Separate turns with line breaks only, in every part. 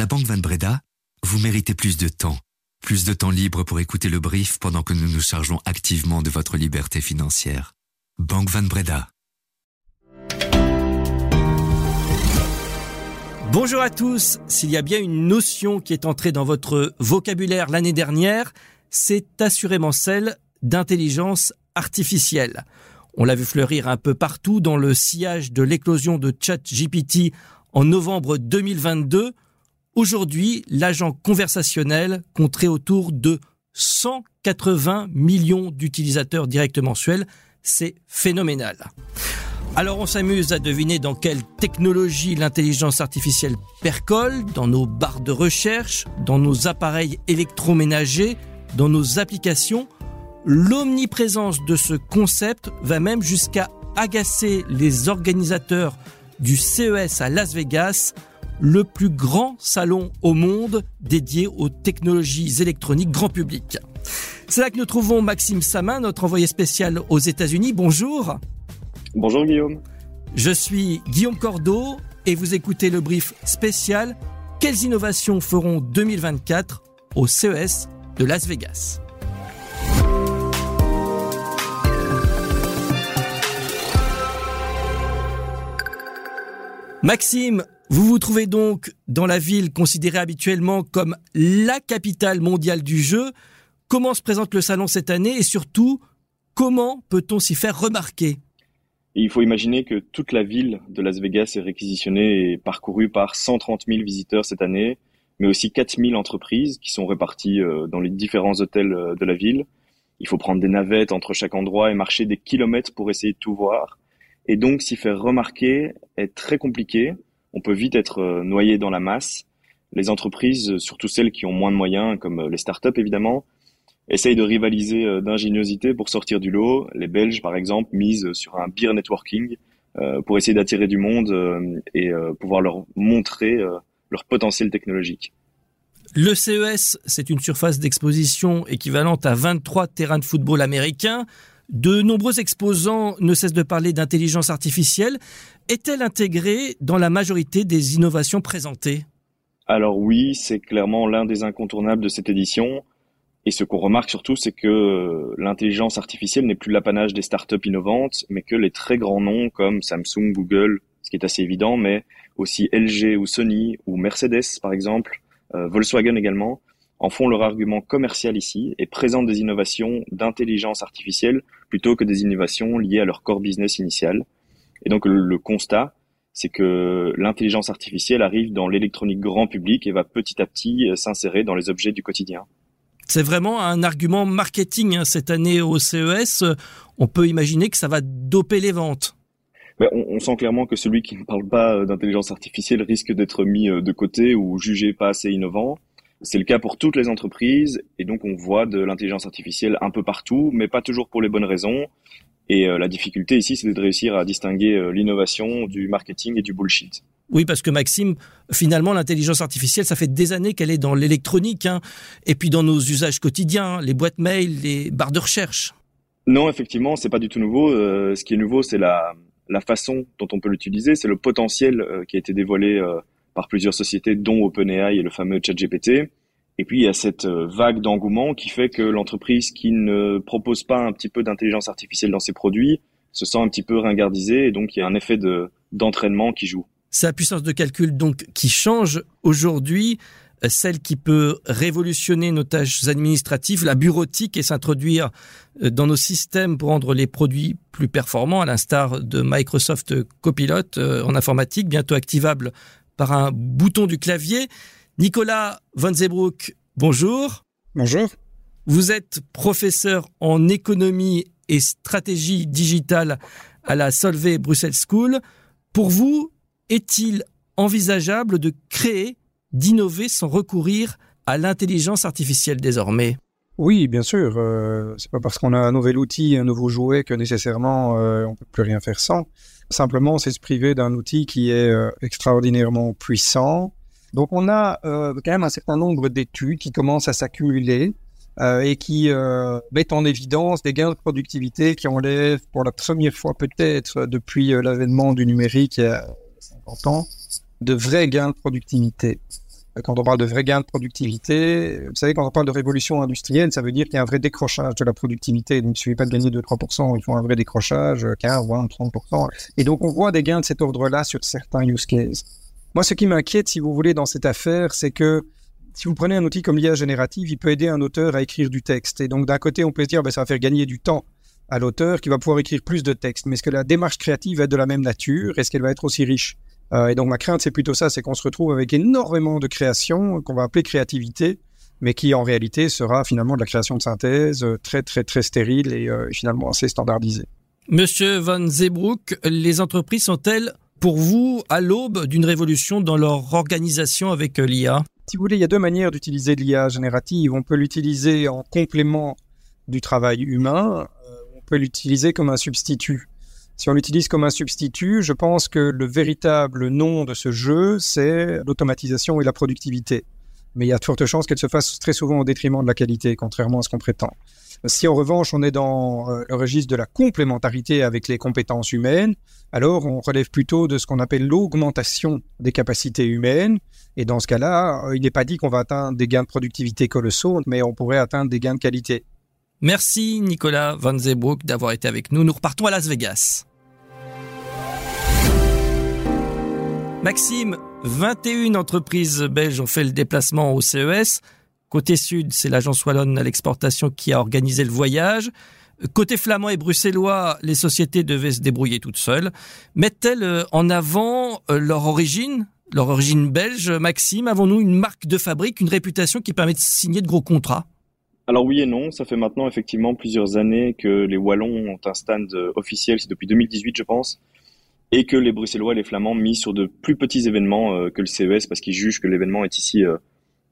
la Banque Van Breda, vous méritez plus de temps. Plus de temps libre pour écouter le brief pendant que nous nous chargeons activement de votre liberté financière. Banque Van Breda.
Bonjour à tous. S'il y a bien une notion qui est entrée dans votre vocabulaire l'année dernière, c'est assurément celle d'intelligence artificielle. On l'a vu fleurir un peu partout dans le sillage de l'éclosion de ChatGPT en novembre 2022. Aujourd'hui, l'agent conversationnel compterait autour de 180 millions d'utilisateurs directs mensuels. C'est phénoménal. Alors on s'amuse à deviner dans quelle technologie l'intelligence artificielle percole, dans nos barres de recherche, dans nos appareils électroménagers, dans nos applications. L'omniprésence de ce concept va même jusqu'à agacer les organisateurs du CES à Las Vegas, le plus grand salon au monde dédié aux technologies électroniques grand public. C'est là que nous trouvons Maxime Samin, notre envoyé spécial aux États-Unis. Bonjour.
Bonjour Guillaume.
Je suis Guillaume Cordeau et vous écoutez le brief spécial Quelles innovations feront 2024 au CES de Las Vegas? Maxime, vous vous trouvez donc dans la ville considérée habituellement comme la capitale mondiale du jeu. Comment se présente le salon cette année et surtout, comment peut-on s'y faire remarquer?
Il faut imaginer que toute la ville de Las Vegas est réquisitionnée et parcourue par 130 000 visiteurs cette année, mais aussi 4 000 entreprises qui sont réparties euh, dans les différents hôtels euh, de la ville. Il faut prendre des navettes entre chaque endroit et marcher des kilomètres pour essayer de tout voir. Et donc, s'y faire remarquer est très compliqué. On peut vite être euh, noyé dans la masse. Les entreprises, surtout celles qui ont moins de moyens, comme les startups évidemment, essayent de rivaliser euh, d'ingéniosité pour sortir du lot. Les Belges, par exemple, misent sur un beer networking euh, pour essayer d'attirer du monde et pouvoir leur montrer leur potentiel technologique.
Le CES, c'est une surface d'exposition équivalente à 23 terrains de football américains. De nombreux exposants ne cessent de parler d'intelligence artificielle. Est-elle intégrée dans la majorité des innovations présentées?
Alors oui, c'est clairement l'un des incontournables de cette édition. Et ce qu'on remarque surtout, c'est que l'intelligence artificielle n'est plus l'apanage des startups innovantes, mais que les très grands noms comme Samsung, Google, ce qui est assez évident, mais aussi LG ou Sony ou Mercedes par exemple, euh, Volkswagen également, en font leur argument commercial ici et présentent des innovations d'intelligence artificielle plutôt que des innovations liées à leur core business initial. Et donc le, constat, c'est que l'intelligence artificielle arrive dans l'électronique grand public et va petit à petit euh, s'insérer dans les objets du quotidien.
C'est vraiment un argument marketing hein, cette année au CES. On peut imaginer que ça va doper les ventes.
Ben, on, on, sent clairement que celui qui ne parle pas euh, d'intelligence artificielle risque d'être mis euh, de côté ou jugé pas assez innovant. C'est le cas pour toutes les entreprises et donc on voit de l'intelligence artificielle un peu partout, mais pas toujours pour les bonnes raisons. Et euh, la difficulté ici, c'est de réussir à distinguer euh, l'innovation du marketing et du bullshit.
Oui, parce que Maxime, finalement, l'intelligence artificielle, ça fait des années qu'elle est dans l'électronique, hein, et puis dans nos usages quotidiens, les boîtes mail, les barres de recherche.
Non, effectivement, c'est pas du tout nouveau. Euh, ce qui est nouveau, c'est la, la façon dont on peut l'utiliser, c'est le potentiel qui a été dévoilé par plusieurs sociétés, dont OpenAI et le fameux ChatGPT. Et puis il y a cette euh, vague d'engouement qui fait que l'entreprise qui ne propose pas un petit peu d'intelligence artificielle dans ses produits se sent un petit peu ringardisée et donc il y a un effet de d'entraînement qui joue.
La puissance de calcul donc qui change aujourd'hui, euh, celle qui peut révolutionner nos tâches administratives, la bureautique et s'introduire euh, dans nos systèmes pour rendre les produits plus performants, à l'instar de Microsoft Copilot en informatique, bientôt activable par un bouton du clavier. Nicolas Von Zebroek, bonjour.
Bonjour.
Vous êtes professeur en économie et stratégie digitale à la Solvay Bruxelles School. Pour vous, est-il envisageable de créer, d'innover sans recourir à l'intelligence artificielle désormais?
Oui, bien sûr. Euh, c'est pas parce qu'on a un nouvel outil, un nouveau jouet que nécessairement euh, on peut plus rien faire sans. Simplement, c'est se priver d'un outil qui est euh, extraordinairement puissant. Donc, on a euh, quand même un certain nombre d'études qui commencent à s'accumuler euh, et qui mettent en évidence des gains de productivité qui enlèvent pour la première fois peut-être depuis l'avènement du numérique il y a 50 ans de vrais gains de productivité. Quand on parle de vrais gains de productivité, vous savez, quand on parle de révolution industrielle, ça veut dire qu'il y a un vrai décrochage de la productivité. Donc, il ne suffit pas de gagner 2-3%, il faut un vrai décrochage, 15, 20, 30%. Et donc, on voit des gains de cet ordre-là sur certains use cases. Moi, ce qui m'inquiète, si vous voulez, dans cette affaire, c'est que si vous prenez un outil comme l'IA générative, il peut aider un auteur à écrire du texte. Et donc, d'un côté, on peut se dire, ben, ça va faire gagner du temps à l'auteur qui va pouvoir écrire plus de texte. Mais est-ce que la démarche créative va être de la même nature? Est-ce qu'elle va être aussi riche? Euh, Et donc, ma crainte, c'est plutôt ça, c'est qu'on se retrouve avec énormément de création qu'on va appeler créativité, mais qui en réalité sera finalement de la création de synthèse euh, très, très, très stérile et euh, finalement assez standardisée.
Monsieur Van Zeebroek, les entreprises sont-elles pour vous à l'aube d'une révolution dans leur organisation avec l'IA
Si vous voulez, il y a deux manières d'utiliser l'IA générative. On peut l'utiliser en complément du travail humain, on peut l'utiliser comme un substitut. Si on l'utilise comme un substitut, je pense que le véritable nom de ce jeu, c'est l'automatisation et la productivité. Mais il y a de fortes chances qu'elle se fasse très souvent au détriment de la qualité, contrairement à ce qu'on prétend. Si en revanche on est dans euh, le registre de la complémentarité avec les compétences humaines, alors on relève plutôt de ce qu'on appelle l'augmentation des capacités humaines. Et dans ce cas-là, euh, il n'est pas dit qu'on va atteindre des gains de productivité colossaux, mais on pourrait atteindre des gains de qualité.
Merci Nicolas Van Zeebroek d'avoir été avec nous. Nous repartons à Las Vegas. Maxime, 21 entreprises belges ont fait le déplacement au CES. Côté sud, c'est l'agence wallonne à l'exportation qui a organisé le voyage. Côté flamand et bruxellois, les sociétés devaient se débrouiller toutes seules. Mettent-elles euh, en avant euh, leur origine, leur origine belge? Maxime, avons-nous une marque de fabrique, une réputation qui permet de signer de gros contrats?
Alors oui et non, ça fait maintenant effectivement plusieurs années que les Wallons ont un stand euh, officiel, c'est depuis 2018 je pense, et que les Bruxellois et les Flamands mis sur de plus petits événements que le CES parce qu'ils jugent que l'événement est ici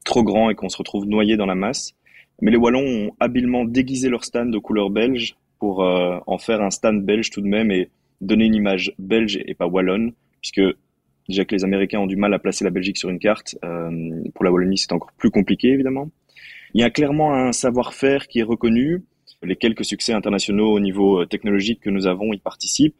trop grand et qu'on se retrouve noyé dans la masse. Mais les Wallons ont habilement déguisé leur stand de couleur belge pour euh, en faire un stand belge tout de même et donner une image belge et pas wallonne, puisque déjà que les Américains ont du mal à placer la Belgique sur une carte, euh, pour la Wallonie c'est encore plus compliqué évidemment. Il y a clairement un savoir-faire qui est reconnu. Les quelques succès internationaux au niveau euh, technologique que nous avons y participent.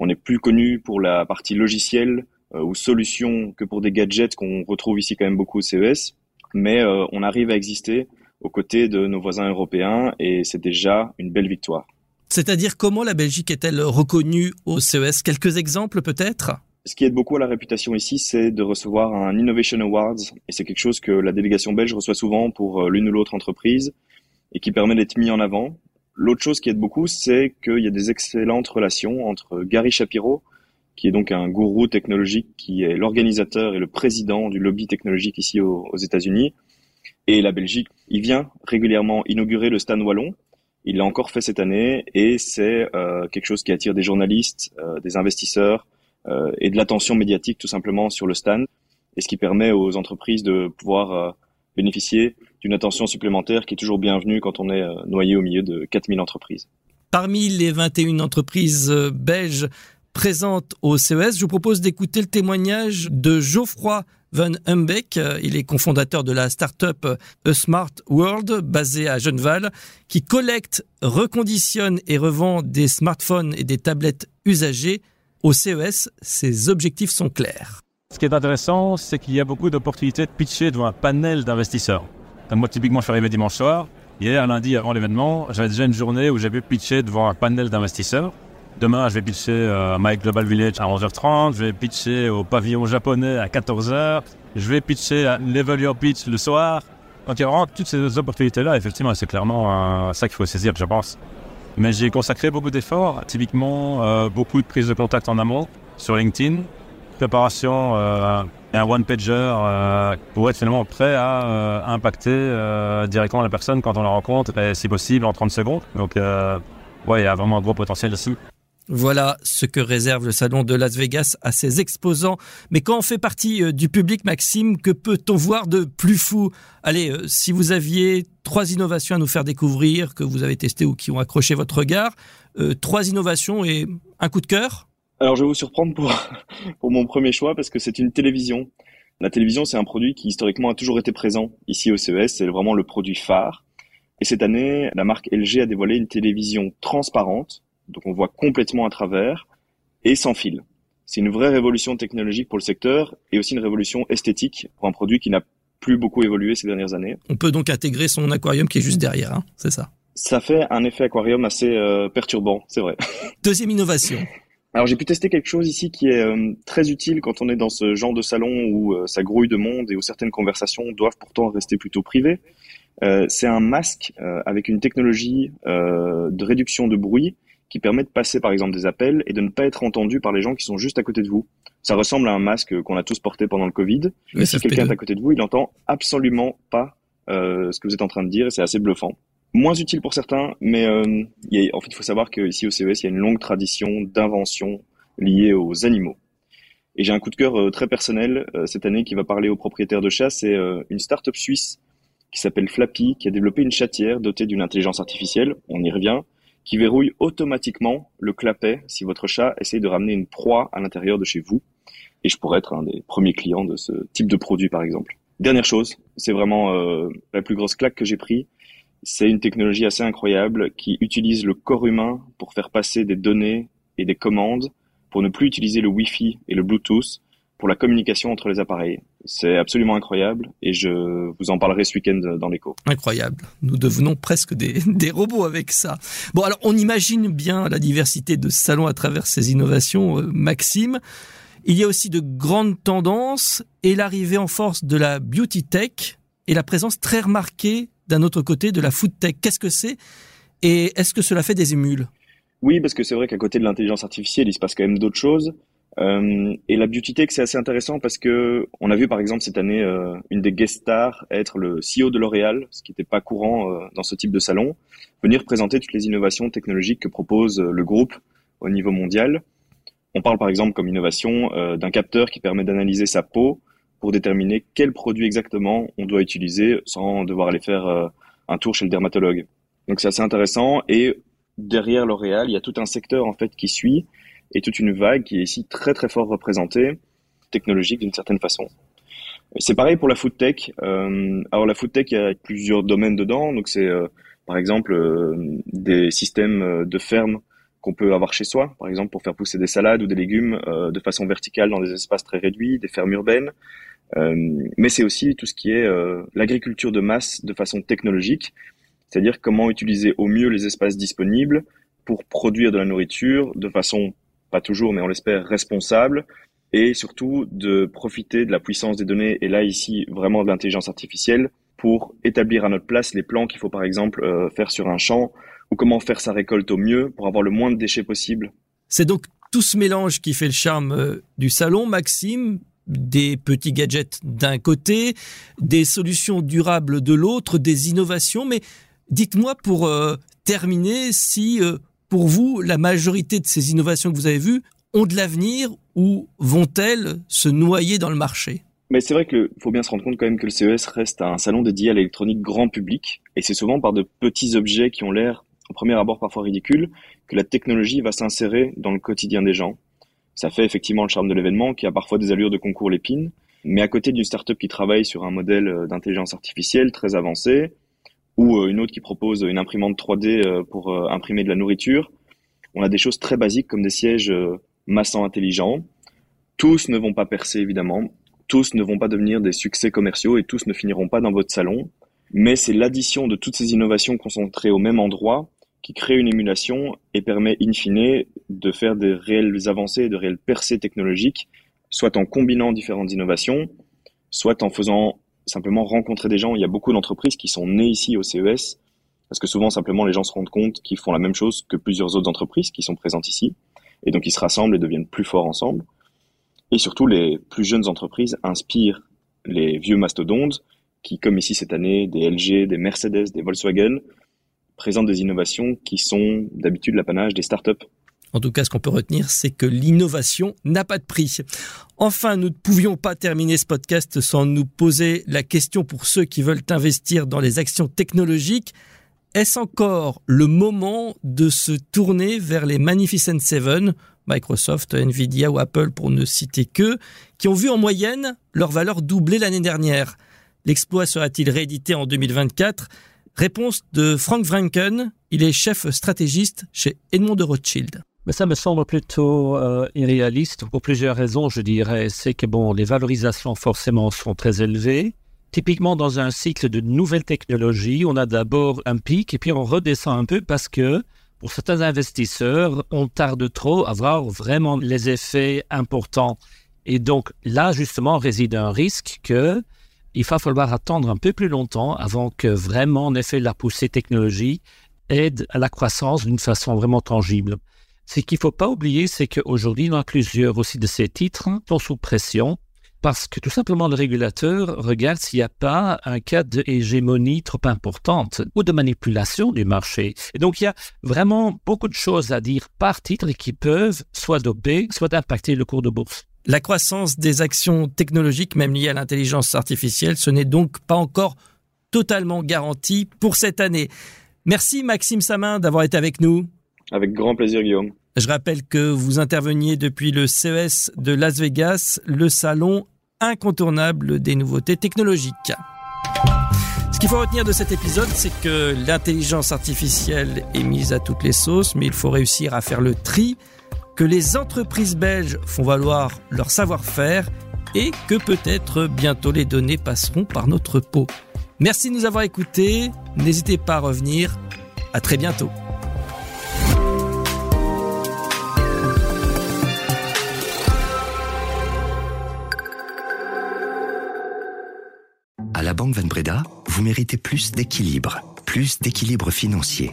On est plus connu pour la partie logicielle ou solution que pour des gadgets qu'on retrouve ici quand même beaucoup au CES mais euh, on arrive à exister aux côtés de nos voisins européens et c'est déjà une belle victoire.
C'est-à-dire comment la Belgique est-elle reconnue au CES Quelques exemples peut-être?
Ce qui aide beaucoup à la réputation ici, c'est de recevoir un Innovation Awards, et c'est quelque chose que la délégation belge reçoit souvent pour euh, l'une ou l'autre entreprise, et qui permet d'être mis en avant. L'autre chose qui aide beaucoup, c'est qu'il y a des excellentes relations entre Gary Shapiro, qui est donc un gourou technologique, qui est l'organisateur et le président du lobby technologique ici aux, États-Unis. Et la Belgique, il vient régulièrement inaugurer le stand wallon. Il l'a encore fait cette année et c'est euh, quelque chose qui attire des journalistes, euh, des investisseurs euh, et de l'attention médiatique tout simplement sur le stand et ce qui permet aux entreprises de pouvoir bénéficier d'une attention supplémentaire qui est toujours bienvenue quand on est noyé au milieu de 4000 entreprises.
Parmi les 21 entreprises belges présente au CES. Je vous propose d'écouter le témoignage de Geoffroy Van Humbeck. Il est cofondateur de la start-up A Smart World basée à Genneval qui collecte, reconditionne et revend des smartphones et des tablettes usagées. Au CES, ses objectifs sont clairs.
Ce qui est intéressant, c'est qu'il y a beaucoup d'opportunités de pitcher devant un panel d'investisseurs. Moi, typiquement, je suis arrivé dimanche soir. Hier, lundi, avant l'événement, j'avais déjà une journée où j'avais pitché devant un panel d'investisseurs. Demain, je vais pitcher euh, à My Global Village à 11h30. Je vais pitcher au pavillon japonais à 14h. Je vais pitcher à Level Your Pitch le soir. Donc, il y a vraiment toutes ces opportunités-là. Effectivement, c'est clairement ça qu'il faut saisir, je pense. Mais j'ai consacré beaucoup d'efforts, typiquement euh, beaucoup de prises de contact en amont sur LinkedIn, préparation euh, et un one-pager pour être finalement prêt à impacter directement la personne quand on la rencontre et si possible en 30 secondes. Donc, ouais, il y a vraiment un gros potentiel ici.
Voilà ce que réserve le salon de Las Vegas à ses exposants. Mais quand on fait partie euh, du public, Maxime, que peut-on voir de plus fou? Allez, euh, si vous aviez trois innovations à nous faire découvrir, que vous avez testées ou qui ont accroché votre regard, euh, trois innovations et un coup de cœur?
Alors je vais vous surprendre pour, pour mon premier choix parce que c'est une télévision. La télévision, c'est un produit qui historiquement a toujours été présent ici au CES, c'est vraiment le produit phare. Et cette année, la marque LG a dévoilé une télévision transparente donc on voit complètement à travers et sans fil. C'est une vraie révolution technologique pour le secteur et aussi une révolution esthétique pour un produit qui n'a plus beaucoup évolué ces dernières années.
On peut donc intégrer son aquarium qui est juste derrière, hein, c'est ça
Ça fait un effet aquarium assez euh, perturbant, c'est vrai.
Deuxième innovation.
Alors j'ai pu tester quelque chose ici qui est euh, très utile quand on est dans ce genre de salon où euh, ça grouille de monde et où certaines conversations doivent pourtant rester plutôt privées. c'est un masque avec une technologie de réduction de bruit qui permet de passer par exemple des appels et de ne pas être entendu par les gens qui sont juste à côté de vous. Ça ressemble à un masque qu'on a tous porté pendant le Covid. si quelqu'un est à côté de vous, il n'entend absolument pas euh, ce que vous êtes en train de dire et c'est assez bluffant. Moins utile pour certains, mais euh, en fait, il faut savoir qu'ici au CES, il y a une longue tradition d'invention liée aux animaux. Et j'ai un coup de cœur euh, très personnel euh, cette année qui va parler aux propriétaires de chats. C'est euh, une start-up suisse qui s'appelle Flappy, qui a développé une chatière dotée d'une intelligence artificielle. On y revient qui verrouille automatiquement le clapet si votre chat essaye de ramener une proie à l'intérieur de chez vous. Et je pourrais être un des premiers clients de ce type de produit, par exemple. Dernière chose, c'est vraiment euh, la plus grosse claque que j'ai pris. C'est une technologie assez incroyable qui utilise le corps humain pour faire passer des données et des commandes pour ne plus utiliser le Wi-Fi et le Bluetooth pour la communication entre les appareils. C'est absolument incroyable et je vous en parlerai ce week-end dans l'écho.
Incroyable. Nous devenons presque des, des, robots avec ça. Bon, alors on imagine bien la diversité de salons à travers ces innovations, euh, Maxime. Il y a aussi de grandes tendances et l'arrivée en force de la beauty tech et la présence très remarquée d'un autre côté de la food tech. Qu'est-ce que c'est et est-ce que cela fait des émules?
Oui, parce que c'est vrai qu'à côté de l'intelligence artificielle, il se passe quand même d'autres choses. Euh, et la beauty tech, c'est assez intéressant parce que on a vu par exemple cette année euh, une des guest stars être le CEO de L'Oréal, ce qui n'était pas courant euh, dans ce type de salon, venir présenter toutes les innovations technologiques que propose le groupe au niveau mondial. On parle par exemple comme innovation d'un capteur qui permet d'analyser sa peau pour déterminer quel produit exactement on doit utiliser sans devoir aller faire un tour chez le dermatologue. Donc c'est assez intéressant et derrière L'Oréal, il y a tout un secteur en fait qui suit et toute une vague qui est ici très très fort représentée, technologique d'une certaine façon. C'est pareil pour la food tech. Euh, alors la food tech, il y a plusieurs domaines dedans. Donc c'est euh, par exemple euh, des systèmes euh, de ferme qu'on peut avoir chez soi, par exemple pour faire pousser des salades ou des légumes euh, de façon verticale dans des espaces très réduits, des fermes urbaines. Mais c'est aussi tout ce qui est l'agriculture de masse de façon technologique, c'est-à-dire comment utiliser au mieux les espaces disponibles pour produire de la nourriture de façon pas toujours, mais on l'espère, responsable, et surtout de profiter de la puissance des données, et là ici vraiment de l'intelligence artificielle, pour établir à notre place les plans qu'il faut par exemple euh, faire sur un champ, ou comment faire sa récolte au mieux pour avoir le moins de déchets possible.
C'est donc tout ce mélange qui fait le charme euh, du salon, Maxime, des petits gadgets d'un côté, des solutions durables de l'autre, des innovations, mais dites-moi pour euh, terminer si euh, pour vous, la majorité de ces innovations que vous avez vues ont de l'avenir ou vont-elles se noyer dans le marché?
Mais c'est vrai qu'il faut bien se rendre compte quand même que le CES reste un salon dédié à l'électronique grand public, et c'est souvent par de petits objets qui ont l'air, au premier abord parfois ridicules, que la technologie va s'insérer dans le quotidien des gens. Ça fait effectivement le charme de l'événement, qui a parfois des allures de concours l'épine, mais à côté d'une start-up qui travaille sur un modèle euh, d'intelligence artificielle très avancé, ou euh, une autre qui propose une imprimante 3D euh, pour imprimer de la nourriture. On a des choses très basiques comme des sièges massants intelligents. Tous ne vont pas percer évidemment, tous ne vont pas devenir des succès commerciaux et tous ne finiront pas dans votre salon. Mais c'est l'addition de toutes ces innovations concentrées au même endroit qui crée une émulation et permet in fine de faire des réelles avancées, de réelles percées technologiques, soit en combinant différentes innovations, soit en faisant simplement rencontrer des gens. Il y a beaucoup d'entreprises qui sont nées ici au CES, parce que souvent, simplement, les gens se rendent compte qu'ils font la même chose que plusieurs autres entreprises qui sont présentes ici, et donc ils se rassemblent et deviennent plus forts ensemble. Et surtout, les plus jeunes entreprises inspirent les vieux mastodontes qui, comme ici cette année, des LG, des Mercedes, des Volkswagen, présentent des innovations qui sont d'habitude l'apanage des startups
en tout cas, ce qu'on peut retenir, c'est que l'innovation n'a pas de prix. Enfin, nous ne pouvions pas terminer ce podcast sans nous poser la question pour ceux qui veulent investir dans les actions technologiques. Est-ce encore le moment de se tourner vers les Magnificent Seven, Microsoft, Nvidia ou Apple pour ne citer que, qui ont vu en moyenne leur valeur doubler l'année dernière? L'exploit sera-t-il réédité en 2024 Réponse de Frank Franken, il est chef stratégiste chez Edmond de Rothschild.
Mais ça me semble plutôt euh, irréaliste pour plusieurs raisons, je dirais. C'est que bon, les valorisations forcément sont très élevées. Typiquement, dans un cycle de nouvelles technologies, on a d'abord un pic et puis on redescend un peu parce que pour certains investisseurs, on tarde trop à voir vraiment les effets importants. Et donc là, justement, réside un risque que il va falloir attendre un peu plus longtemps avant que vraiment, en effet, la poussée technologie aide à la croissance d'une façon vraiment tangible. Ce qu'il ne faut pas oublier, c'est qu'aujourd'hui, dans plusieurs aussi de ces titres sont sous pression parce que tout simplement le régulateur regarde s'il n'y a pas un cas d'hégémonie trop importante ou de manipulation du marché. Et donc il y a vraiment beaucoup de choses à dire par titre qui peuvent soit doper, soit impacter le cours de bourse.
La croissance des actions technologiques, même liées à l'intelligence artificielle, ce n'est donc pas encore totalement garanti pour cette année. Merci Maxime Samin d'avoir été avec nous.
Avec grand plaisir Guillaume.
Je rappelle que vous interveniez depuis le CES de Las Vegas, le salon incontournable des nouveautés technologiques. Ce qu'il faut retenir de cet épisode, c'est que l'intelligence artificielle est mise à toutes les sauces, mais il faut réussir à faire le tri, que les entreprises belges font valoir leur savoir-faire et que peut-être bientôt les données passeront par notre peau. Merci de nous avoir écoutés, n'hésitez pas à revenir, à très bientôt.
À la Banque Van Breda, vous méritez plus d'équilibre, plus d'équilibre financier,